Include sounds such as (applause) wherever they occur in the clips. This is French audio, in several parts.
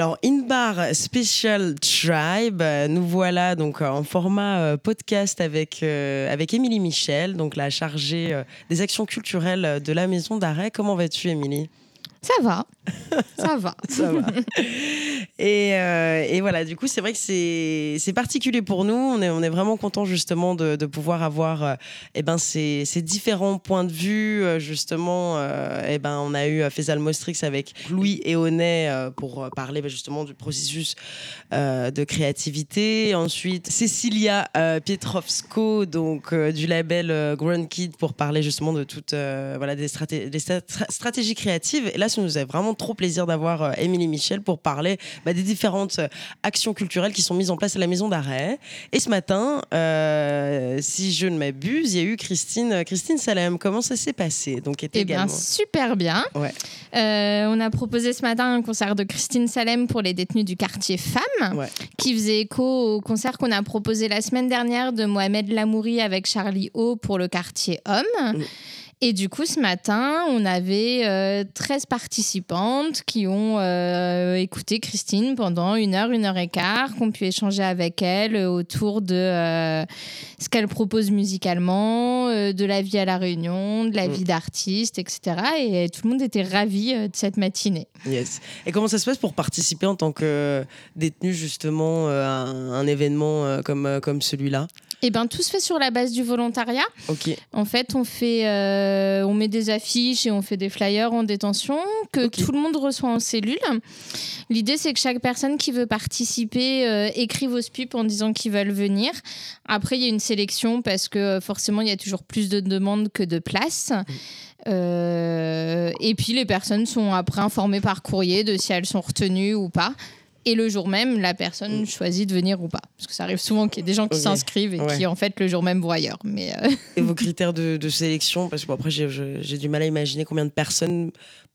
Alors, Inbar Special Tribe, euh, nous voilà donc en format euh, podcast avec, euh, avec Émilie Michel, donc la chargée euh, des actions culturelles de la maison d'arrêt. Comment vas-tu, Émilie? Ça va. Ça va. (laughs) Ça va. Et, euh, et voilà, du coup, c'est vrai que c'est particulier pour nous. On est, on est vraiment content justement de, de pouvoir avoir euh, eh ben, ces, ces différents points de vue. Euh, Justement, euh, eh ben, on a eu euh, Faisal Mostrix avec Louis et Honnet pour parler bah, justement du processus de créativité. Ensuite, Cecilia euh, Pietrovsko, donc du label Ground Kid, pour parler justement de toutes voilà, des, straté- des stra- stratégies créatives. Et là, nous a vraiment trop plaisir d'avoir euh, Émilie Michel pour parler bah, des différentes euh, actions culturelles qui sont mises en place à la maison d'arrêt. Et ce matin, euh, si je ne m'abuse, il y a eu Christine, Christine Salem. Comment ça s'est passé? Donc, était Eh bien, également. super bien. Ouais. Euh, on a proposé ce matin un concert de Christine Salem pour les détenus du quartier Femmes, Ouais. qui faisait écho au concert qu'on a proposé la semaine dernière de Mohamed Lamouri avec Charlie O pour le quartier Homme. Mm. Et du coup, ce matin, on avait euh, 13 participantes qui ont euh, écouté Christine pendant une heure, une heure et quart, qu'on pu échanger avec elle euh, autour de euh, ce qu'elle propose musicalement, de la vie à la Réunion, de la Mm. vie d'artiste, etc. Et tout le monde était ravi de cette matinée. Yes. Et comment ça se passe pour participer en tant que détenu justement à un, un événement comme, comme celui-là? Et bien, tout se fait sur la base du volontariat. Ok. En fait, on fait, euh, on met des affiches et on fait des flyers en détention que tout le monde reçoit en cellule. L'idée, c'est que chaque personne qui veut participer euh, écrive au SPIP en disant qu'ils veulent venir. Après, il y a une sélection parce que euh, forcément, il y a toujours plus de demandes que de places. Euh, et puis, les personnes sont après informées par courrier de si elles sont retenues ou pas. Et le jour même, la personne choisit de venir ou pas. Parce que ça arrive souvent qu'il y ait des gens qui s'inscrivent et Ouais. qui, en fait, le jour même vont ailleurs. Mais euh, Et vos (laughs) critères de, de sélection Parce que bon, après, j'ai du mal à imaginer combien de personnes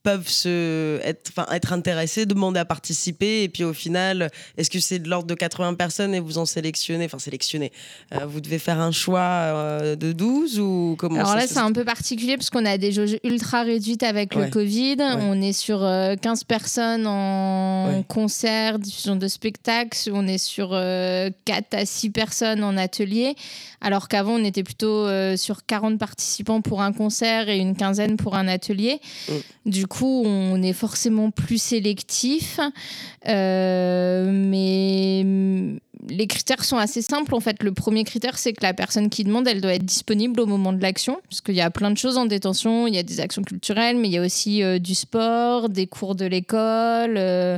peuvent se, être, enfin, être intéressées, demander à participer. Et puis au final, est-ce que c'est de l'ordre de 80 personnes et vous en sélectionnez Enfin, sélectionnez. Euh, vous devez faire un choix euh, de 12 ou comment Alors ça là, c'est un peu particulier parce qu'on a des jauges ultra réduites avec Ouais. le Covid. On est sur euh, 15 personnes en Ouais. concert, diffusion de spectacles. On est sur euh, 4 à 6 personnes en atelier. Alors qu'avant, on était plutôt euh, sur 40 participants pour un concert et une quinzaine pour un atelier. Mm. Du coup, on est forcément plus sélectif. Euh, mais les critères sont assez simples. En fait, le premier critère, c'est que la personne qui demande, elle doit être disponible au moment de l'action. Parce qu'il y a plein de choses en détention. Il y a des actions culturelles, mais il y a aussi euh, du sport, des cours de l'école, euh,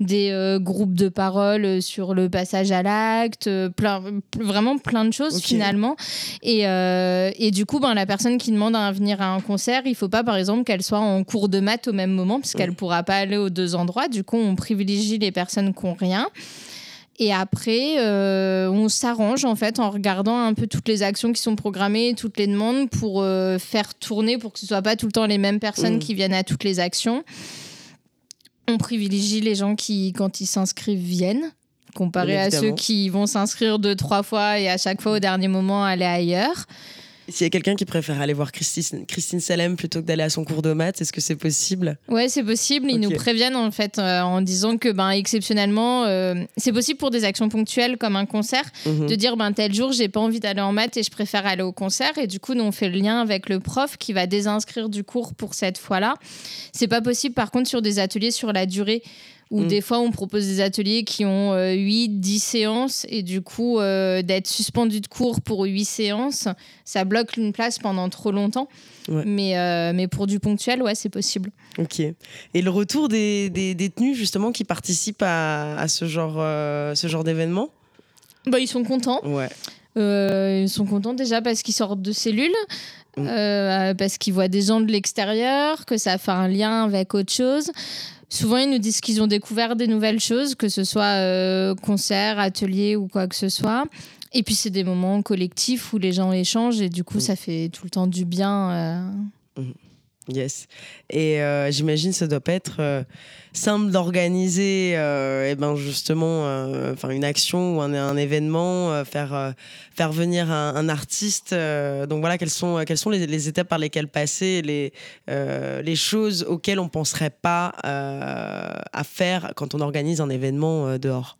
des euh, groupes de parole sur le passage à l'acte, plein, vraiment plein de choses finalement. Et, et du coup, ben, la personne qui demande à venir à un concert, il faut pas, par exemple, qu'elle soit en cours de maths au même moment, puisqu'elle Mm. pourra pas aller aux deux endroits. Du coup, on privilégie les personnes qui ont rien. Et après, euh, on s'arrange en fait en regardant un peu toutes les actions qui sont programmées, toutes les demandes pour euh, faire tourner, pour que ce soit pas tout le temps les mêmes personnes Mm. qui viennent à toutes les actions. On privilégie les gens qui, quand ils s'inscrivent, viennent, comparé à ceux qui vont s'inscrire deux, trois fois et à chaque fois au dernier moment aller ailleurs. S'il y a quelqu'un qui préfère aller voir Christine, Christine Salem plutôt que d'aller à son cours de maths, est-ce que c'est possible? Ouais, c'est possible. Ils nous préviennent en fait euh, en disant que ben exceptionnellement, euh, c'est possible pour des actions ponctuelles comme un concert Mhm. de dire ben tel jour j'ai pas envie d'aller en maths et je préfère aller au concert et du coup nous on fait le lien avec le prof qui va désinscrire du cours pour cette fois-là. C'est pas possible par contre sur des ateliers sur la durée où Mm. des fois on propose des ateliers qui ont 8 10 séances et du coup euh, d'être suspendu de cours pour 8 séances, ça bloque une place pendant trop longtemps. Ouais. Mais euh, mais pour du ponctuel, ouais, c'est possible. Ok. Et le retour des, des détenus justement qui participent à, à ce genre, euh, ce genre d'événement? Bah, ils sont contents. Ouais. Euh, ils sont contents déjà parce qu'ils sortent de cellules, Mm. euh, parce qu'ils voient des gens de l'extérieur, que ça fait un lien avec autre chose. Souvent, ils nous disent qu'ils ont découvert des nouvelles choses, que ce soit euh, concert, atelier ou quoi que ce soit. Et puis, c'est des moments collectifs où les gens échangent et du coup, Mm. ça fait tout le temps du bien. euh. Yes. Et euh, j'imagine ça doit pas être euh, simple d'organiser, euh, eh ben justement, euh, enfin une action ou un, événement, faire faire venir un, artiste. donc voilà, quelles sont quelles sont les, les étapes par lesquelles passer, les les choses auxquelles on penserait pas à faire quand on organise un événement dehors?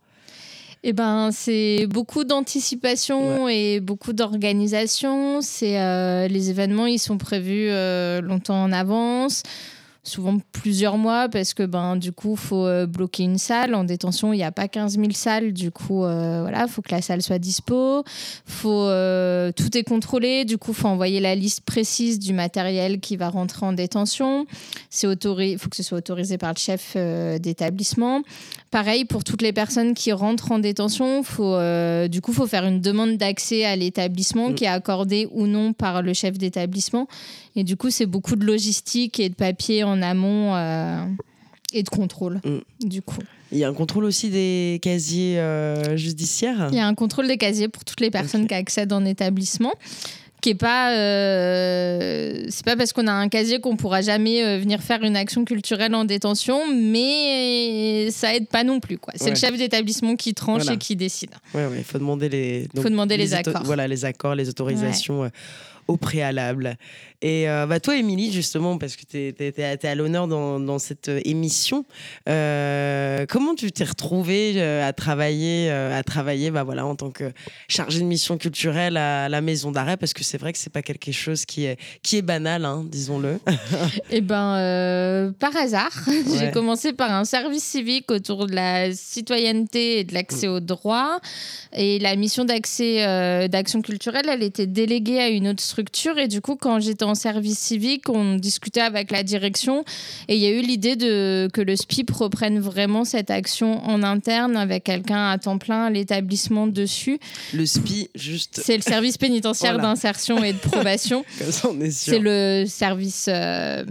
Eh ben, c'est beaucoup d'anticipation et beaucoup d'organisation. C'est euh, les événements, ils sont prévus euh, longtemps en avance, souvent plusieurs mois, parce que ben du coup, faut euh, bloquer une salle. En détention, il n'y a pas 15 000 salles, du coup, euh, voilà, faut que la salle soit dispo. Faut euh, tout est contrôlé, du coup, faut envoyer la liste précise du matériel qui va rentrer en détention. C'est autorisé, faut que ce soit autorisé par le chef euh, d'établissement. Pareil pour toutes les personnes qui rentrent en détention, faut du coup faut faire une demande d'accès à l'établissement Mm. qui est accordée ou non par le chef d'établissement. Et du coup c'est beaucoup de logistique et de papier en amont euh, et de contrôle. Mm. Du coup, Il y a un contrôle aussi des casiers euh, judiciaires? il y a un contrôle des casiers pour toutes les personnes qui accèdent en établissement. Qui est pas, euh, c'est pas parce qu'on a un casier qu'on pourra jamais euh, venir faire une action culturelle en détention, mais ça aide pas non plus quoi. C'est Ouais. le chef d'établissement qui tranche Voilà. et qui décide. Ouais, ouais, il faut demander les. Faut demander les accords. Voilà, les accords, les autorisations au préalable. Et euh, bah, toi, Émilie, justement, parce que tu es, à l'honneur dans, dans cette euh, émission, euh, comment tu t'es retrouvée à travailler, à travailler bah, voilà, en tant que chargée de mission culturelle à la maison d'arrêt? Parce que c'est vrai que c'est pas quelque chose qui est, qui est banal, hein, disons-le. (laughs) Eh ben, euh, par hasard, (laughs) j'ai commencé par un service civique autour de la citoyenneté et de l'accès aux droits. Et la mission d'accès d'action culturelle, elle était déléguée à une autre structure. Et du coup, quand j'étais en service civique, on discutait avec la direction. Et il y a eu l'idée de que le SPIP reprenne vraiment cette action en interne avec quelqu'un à temps plein à l'établissement dessus. Le SPI, juste C'est le service (laughs) pénitentiaire Voilà. d'insertion et de probation. (laughs) C'est le service, euh,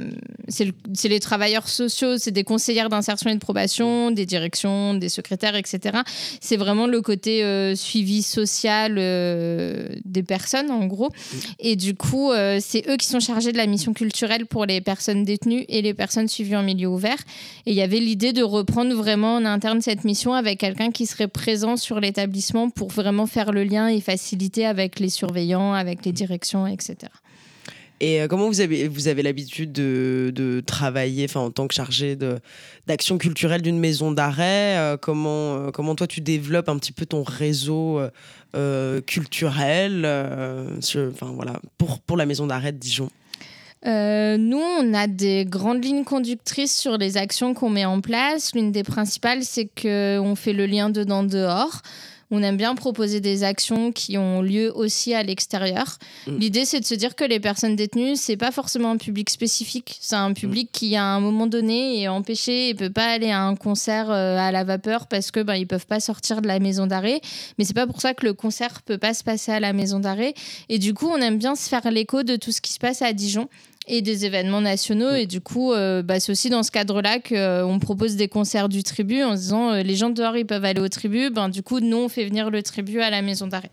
c'est le- c'est les travailleurs sociaux, c'est des conseillères d'insertion et de probation, des directions, des secrétaires, etc. C'est vraiment le côté euh, suivi social euh, des personnes, en gros. Et du coup, euh, c'est eux qui sont chargés de la mission culturelle pour les personnes détenues et les personnes suivies en milieu ouvert. Et il y avait l'idée de reprendre vraiment en interne cette mission avec quelqu'un qui serait présent sur l'établissement pour vraiment faire le lien et faciliter avec les surveillants, avec les directions, etc. Et euh, comment vous avez, vous avez l'habitude de, de travailler en tant que chargé d'action culturelle d'une maison d'arrêt euh, comment, euh, comment toi tu développes un petit peu ton réseau culturel sur- voilà, pour, pour la maison d'arrêt de Dijon? Nous, on a des grandes lignes conductrices sur les actions qu'on met en place. L'une des principales, c'est qu'on fait le lien dedans-dehors. On aime bien proposer des actions qui ont lieu aussi à l'extérieur. Mm. L'idée, c'est de se dire que les personnes détenues, c'est pas forcément un public spécifique. C'est un public qui, à un moment donné, est empêché et peut pas aller à un concert euh, à la vapeur parce que ben ils peuvent pas sortir de la maison d'arrêt. Mais c'est pas pour ça que le concert peut pas se passer à la maison d'arrêt. Et du coup, on aime bien se faire l'écho de tout ce qui se passe à Dijon et des événements nationaux. Et du coup, euh, bah, c'est aussi dans ce cadre-là qu'on propose des concerts du tribut en se disant euh, les gens dehors, ils peuvent aller au tribut. Ben, du coup, nous, on fait venir le tribut à la maison d'arrêt.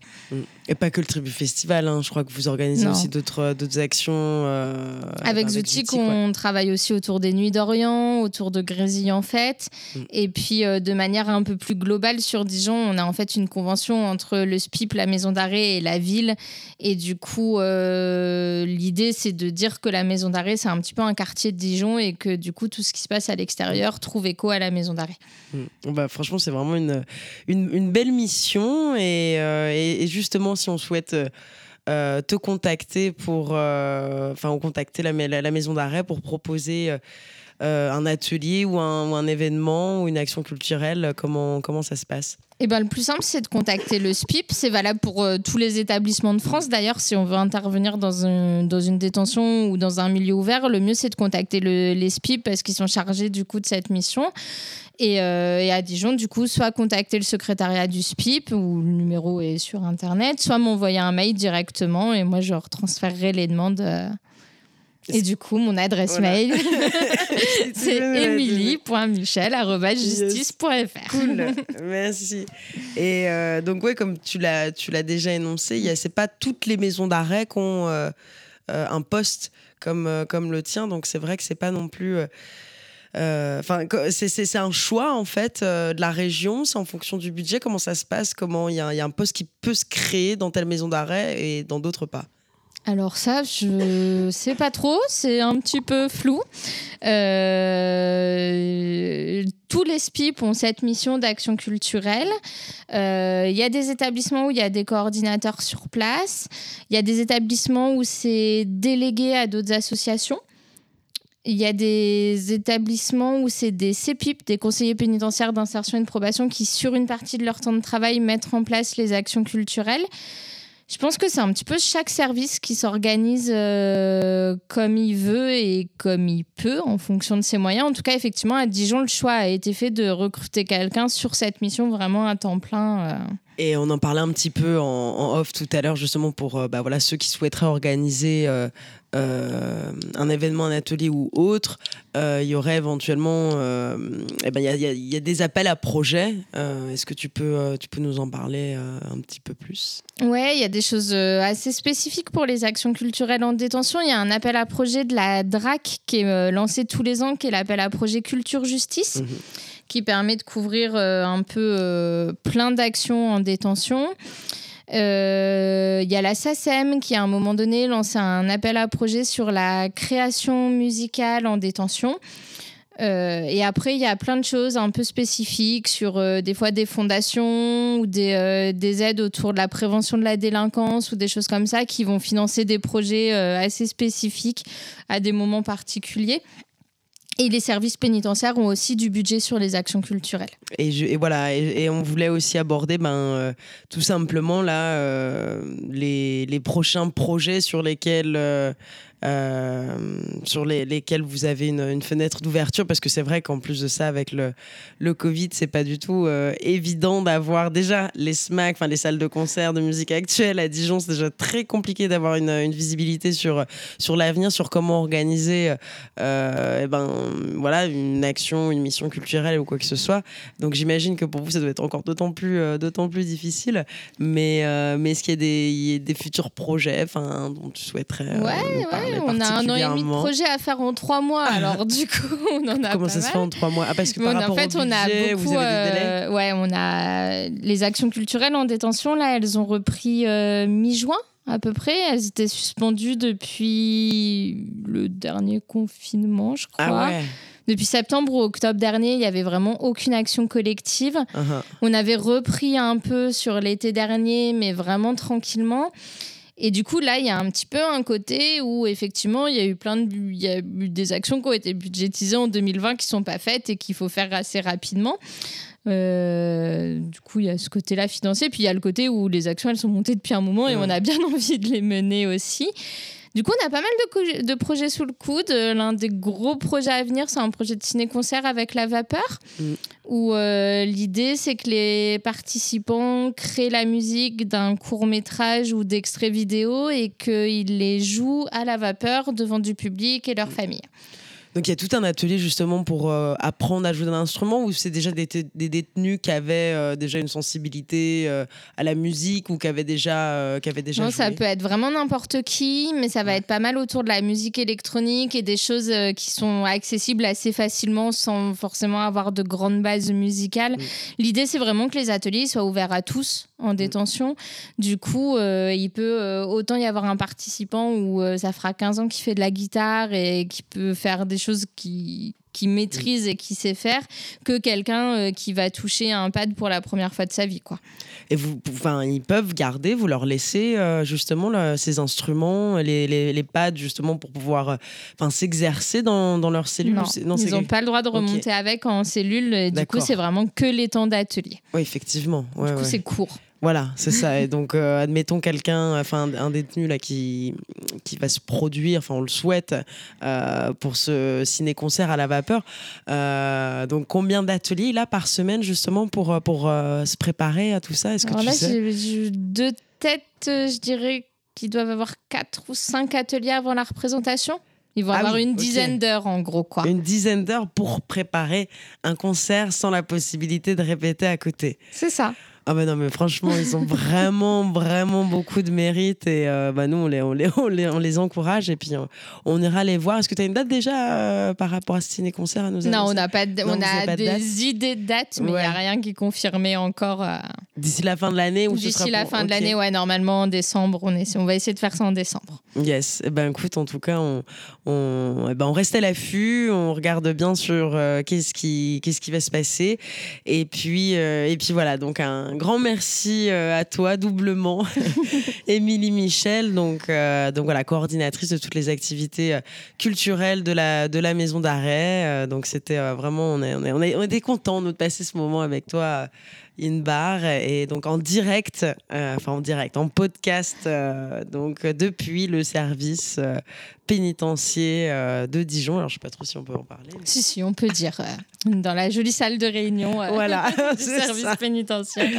et pas que le Tribu Festival, hein, je crois que vous organisez Non. aussi d'autres actions. euh, Avec Zouti, Zoutik, ouais. on travaille aussi autour des Nuits d'Orient, autour de Grésille en fête. Mm. Et puis, euh, de manière un peu plus globale sur Dijon, on a en fait une convention entre le SPIP, la maison d'arrêt et la ville. Et du coup, euh, l'idée, c'est de dire que la maison d'arrêt, c'est un petit peu un quartier de Dijon et que du coup, tout ce qui se passe à l'extérieur trouve écho à la maison d'arrêt. Mm. Bah, franchement, c'est vraiment une, une, belle mission. Et, euh, et, justement, si on souhaite euh, euh, te contacter pour. Enfin, contacter la, la maison d'arrêt pour proposer. Euh, un atelier ou un, événement ou une action culturelle, comment, comment ça se passe? Eh ben, le plus simple, c'est de contacter le SPIP. C'est valable pour euh, tous les établissements de France. D'ailleurs, si on veut intervenir dans, dans une détention ou dans un milieu ouvert, le mieux, c'est de contacter le- les SPIP parce qu'ils sont chargés du coup de cette mission. Et, euh, à Dijon, du coup, soit contacter le secrétariat du SPIP, où le numéro est sur Internet, soit m'envoyer un mail directement et moi, je retransférerai les demandes. Euh. Et du coup, mon adresse Voilà. mail, (laughs) c'est emilie.michel.justice.fr. Cool, (laughs) merci. Et euh, donc ouais, comme tu l'as, tu l'as déjà énoncé, a, c'est pas toutes les maisons d'arrêt qui ont euh, un poste comme, comme le tien. Donc c'est vrai que c'est pas non plus Enfin, c'est un choix en fait de la région, c'est en fonction du budget. Comment ça se passe? Comment il y, y, a un poste qui peut se créer dans telle maison d'arrêt et dans d'autres pas? Alors ça, je sais pas trop, c'est un petit peu flou. Euh, tous les SPIP ont cette mission d'action culturelle. Euh, il y a des établissements où il y a des coordinateurs sur place. Il y a des établissements où c'est délégué à d'autres associations. Il y a des établissements où c'est des CPIP, des conseillers pénitentiaires d'insertion et de probation, qui, sur une partie de leur temps de travail, mettent en place les actions culturelles. Je pense que c'est un petit peu chaque service qui s'organise euh, comme il veut et comme il peut en fonction de ses moyens. En tout cas, effectivement, à Dijon, le choix a été fait de recruter quelqu'un sur cette mission vraiment à temps plein. Euh. Et on en parlait un petit peu en, off tout à l'heure, justement, pour euh, bah, voilà, ceux qui souhaiteraient organiser euh, un événement, un atelier ou autre, euh, il y aurait éventuellement, eh ben, il y, y, a des appels à projets. Est-ce que tu peux, tu peux nous en parler un petit peu plus? Ouais, il y a des choses assez spécifiques pour les actions culturelles en détention. Il y a un appel à projet de la DRAC qui est lancé tous les ans, qui est l'appel à projet Culture Justice. Mhm qui permet de couvrir euh, un peu euh, plein d'actions en détention. Euh, il y a la SACEM qui, à un moment donné, lancé un appel à projet sur la création musicale en détention. et après, il y a plein de choses un peu spécifiques sur des fois des fondations ou des, des, aides autour de la prévention de la délinquance ou des choses comme ça qui vont financer des projets assez spécifiques à des moments particuliers. Et les services pénitentiaires ont aussi du budget sur les actions culturelles. Et, voilà, et, on voulait aussi aborder ben, euh, tout simplement là, euh, les, prochains projets sur lesquels euh, sur les, lesquels vous avez une, fenêtre d'ouverture parce que c'est vrai qu'en plus de ça avec le, le Covid c'est pas du tout euh, évident d'avoir déjà les SMAC, enfin les salles de concert de musique actuelle à Dijon. C'est déjà très compliqué d'avoir une, une, visibilité sur, sur l'avenir, sur comment organiser euh, eh ben, voilà, une action, une mission culturelle ou quoi que ce soit. Donc j'imagine que pour vous ça doit être encore d'autant plus, d'autant plus difficile mais, mais est-ce qu'il y a des, des futurs projets dont tu souhaiterais ouais, ouais on a un an et demi de projet à faire en trois mois. Alors du coup, on en a Comment ça se fait en trois mois? Ah, Parce que par en fait, on a beaucoup. Euh, ouais, on a les actions culturelles en détention. Là, elles ont repris euh, mi-juin à peu près. Elles étaient suspendues depuis le dernier confinement, je crois. Ah ouais. Depuis septembre ou octobre dernier, il n'y avait vraiment aucune action collective. Uh-huh. On avait repris un peu sur l'été dernier, mais vraiment tranquillement. Et du coup, là, il y a un petit peu un côté où, effectivement, il y a eu plein de, il y a eu des actions qui ont été budgétisées en 2020 qui sont pas faites et qu'il faut faire assez rapidement. Euh, du coup, il y a ce côté-là financier, puis il y a le côté où les actions, elles sont montées depuis un moment et on a bien (laughs) envie de les mener aussi. Du coup, on a pas mal de, de projets sous le coude. Euh, l'un des gros projets à venir, c'est un projet de ciné-concert avec la vapeur, mm. où euh, l'idée, c'est que les participants créent la musique d'un court métrage ou d'extraits vidéo et qu'ils les jouent à la vapeur devant du public et leur mm. famille. Donc il y a tout un atelier justement pour euh, apprendre à jouer d'un instrument ou c'est déjà des, détenus qui avaient euh, déjà une sensibilité euh, à la musique ou qui avaient déjà, qui avaient déjà non, Ça peut être vraiment n'importe qui, mais ça va être pas mal autour de la musique électronique et des choses qui sont accessibles assez facilement sans forcément avoir de grandes bases musicales. L'idée c'est vraiment que les ateliers soient ouverts à tous en mm. détention. Du coup, il peut autant y avoir un participant où ça fera 15 ans qu'il fait de la guitare et qui peut faire des choses qui, qui maîtrise et qui sait faire que quelqu'un euh, qui va toucher un pad pour la première fois de sa vie. Quoi. Et vous, enfin, ils peuvent garder, vous leur laissez euh, justement ces instruments, les, les, pads justement pour pouvoir euh, s'exercer dans, dans leur cellule Non, ils n'ont pas le droit de remonter avec en cellule. Du coup, c'est vraiment que les temps d'atelier. Oui, effectivement. du coup, c'est court. Voilà, c'est ça. Et donc, euh, admettons quelqu'un, enfin un détenu là qui, qui va se produire, enfin on le souhaite, euh, pour ce ciné-concert à la vapeur. Euh, donc, combien d'ateliers il a par semaine justement pour, pour se préparer à tout ça? Est-ce que Alors tu là, sais? j'ai deux têtes, je dirais qu'ils doivent avoir quatre ou cinq ateliers avant la représentation. Ils vont ah avoir une dizaine d'heures en gros quoi. Une dizaine d'heures pour préparer un concert sans la possibilité de répéter à côté. C'est ça. Ah bah non, mais franchement, ils ont vraiment, (laughs) vraiment beaucoup de mérite et euh, bah nous, on les, on, les, on, les, on les encourage et puis on, ira les voir. Est-ce que tu as une date déjà euh, par rapport à ce ciné-concert à nous Non, on n'a pas de, on a des idées de date, mais il n'y a rien qui est confirmé encore. Euh, D'ici la fin de l'année ou D'ici la fin de l'année, ouais, normalement en décembre, on, est, on va essayer de faire ça en décembre. Yes, eh ben écoute, en tout cas, on, on, eh ben, on reste à l'affût, on regarde bien sur qu'est-ce qui, qu'est-ce qui va se passer et puis, et puis voilà, donc un grand merci euh, à toi doublement, (laughs) Émilie Michel, donc, euh, donc voilà, coordinatrice de toutes les activités euh, culturelles de la, de la maison d'arrêt. donc c'était vraiment, on, est, on, est, on, est, on était contents de passer ce moment avec toi in bar et donc en direct, enfin en direct, en podcast, donc depuis le service pénitentiaire de Dijon. Alors je sais pas trop si on peut en parler. Si si, on peut dire dans la jolie salle de réunion voilà, (laughs) du service pénitentiaire.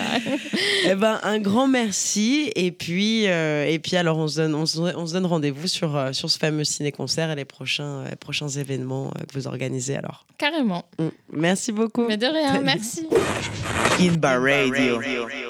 eh ben, un grand merci. Et puis, euh, et puis alors, on se donne, on se, donne rendez-vous sur, euh, sur ce fameux ciné-concert et les prochains, euh, prochains événements que vous organisez alors. Carrément. Mm. Merci beaucoup. Mais de rien, merci. In Timba Radio.